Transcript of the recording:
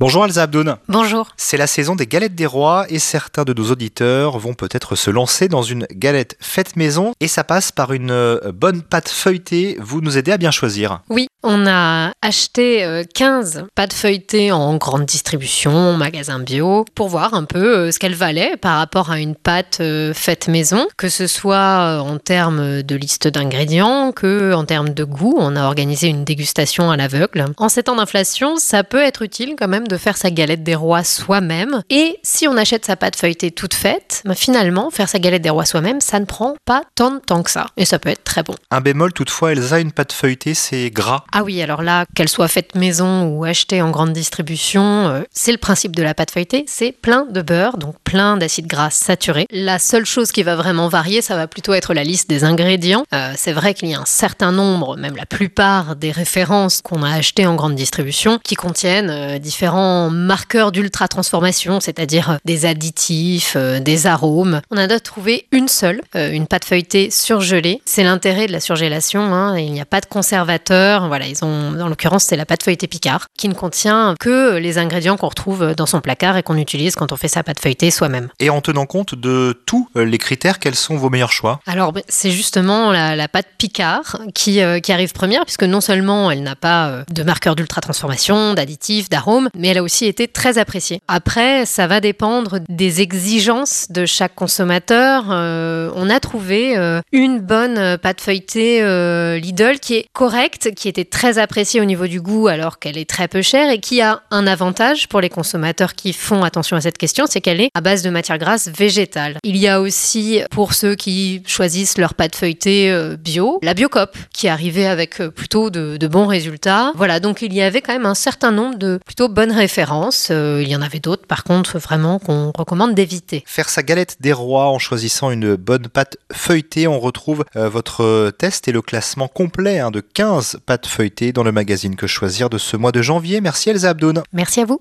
Bonjour Elsa Abdoun. Bonjour. C'est la saison des galettes des rois et certains de nos auditeurs vont peut-être se lancer dans une galette faite maison et ça passe par une euh, bonne pâte feuilletée. Vous nous aidez à bien choisir. Oui, on a acheté 15 euh, pâtes feuilletées en grande distribution, magasin bio, pour voir un peu euh, ce qu'elles valaient par rapport à une pâte faite maison, que ce soit en termes de liste d'ingrédients, que en termes de goût. On a organisé une dégustation à l'aveugle. En ces temps d'inflation, ça peut être utile quand même de faire sa galette des rois soi-même. Et si on achète sa pâte feuilletée toute faite, bah, finalement, faire sa galette des rois soi-même, ça ne prend pas tant de temps que ça. Et ça peut être très bon. Un bémol toutefois, Elsa, une pâte feuilletée, c'est gras. Ah oui, alors là, qu'elle soit faite maison ou achetée en grande distribution, euh, c'est le principe de la pâte feuilletée, c'est plein de beurre, donc plein d'acides gras saturés. La seule chose qui va vraiment varier, ça va plutôt être la liste des ingrédients. Euh, c'est vrai qu'il y a un certain nombre, même la plupart des références qu'on a achetées en grande distribution, qui contiennent euh, différents marqueurs d'ultra transformation, c'est-à-dire euh, des additifs, euh, des arômes. On a trouvé une seule, euh, une pâte feuilletée surgelée. C'est l'intérêt de la surgélation. Hein. Il n'y a pas de conservateur. Voilà, ils ont, en l'occurrence, c'est la pâte feuilletée Picard, qui ne contient que les ingrédients qu'on retrouve dans son placard et qu'on utilise quand on fait sa pâte feuilletée soi-même. Et en tenant compte de tous les critères, quels sont vos meilleurs choix? Alors, ben, c'est justement la, pâte Picard qui, qui arrive première, puisque non seulement elle n'a pas de marqueurs d'ultra transformation, d'additifs, d'arômes, elle a aussi été très appréciée. Après, ça va dépendre des exigences de chaque consommateur. Euh, on a trouvé euh, une bonne pâte feuilletée euh, Lidl qui est correcte, qui était très appréciée au niveau du goût alors qu'elle est très peu chère et qui a un avantage pour les consommateurs qui font attention à cette question, c'est qu'elle est à base de matière grasse végétale. Il y a aussi pour ceux qui choisissent leur pâte feuilletée bio, la Biocop qui arrivait avec plutôt de, de bons résultats. Voilà, donc il y avait quand même un certain nombre de plutôt bonnes références. Euh, il y en avait d'autres, par contre, vraiment qu'on recommande d'éviter. Faire sa galette des rois en choisissant une bonne pâte feuilletée, on retrouve euh, votre test et le classement complet hein, de 15 pâtes feuilletées dans le magazine Que choisir de ce mois de janvier. Merci Elsa Abdoun. Merci à vous.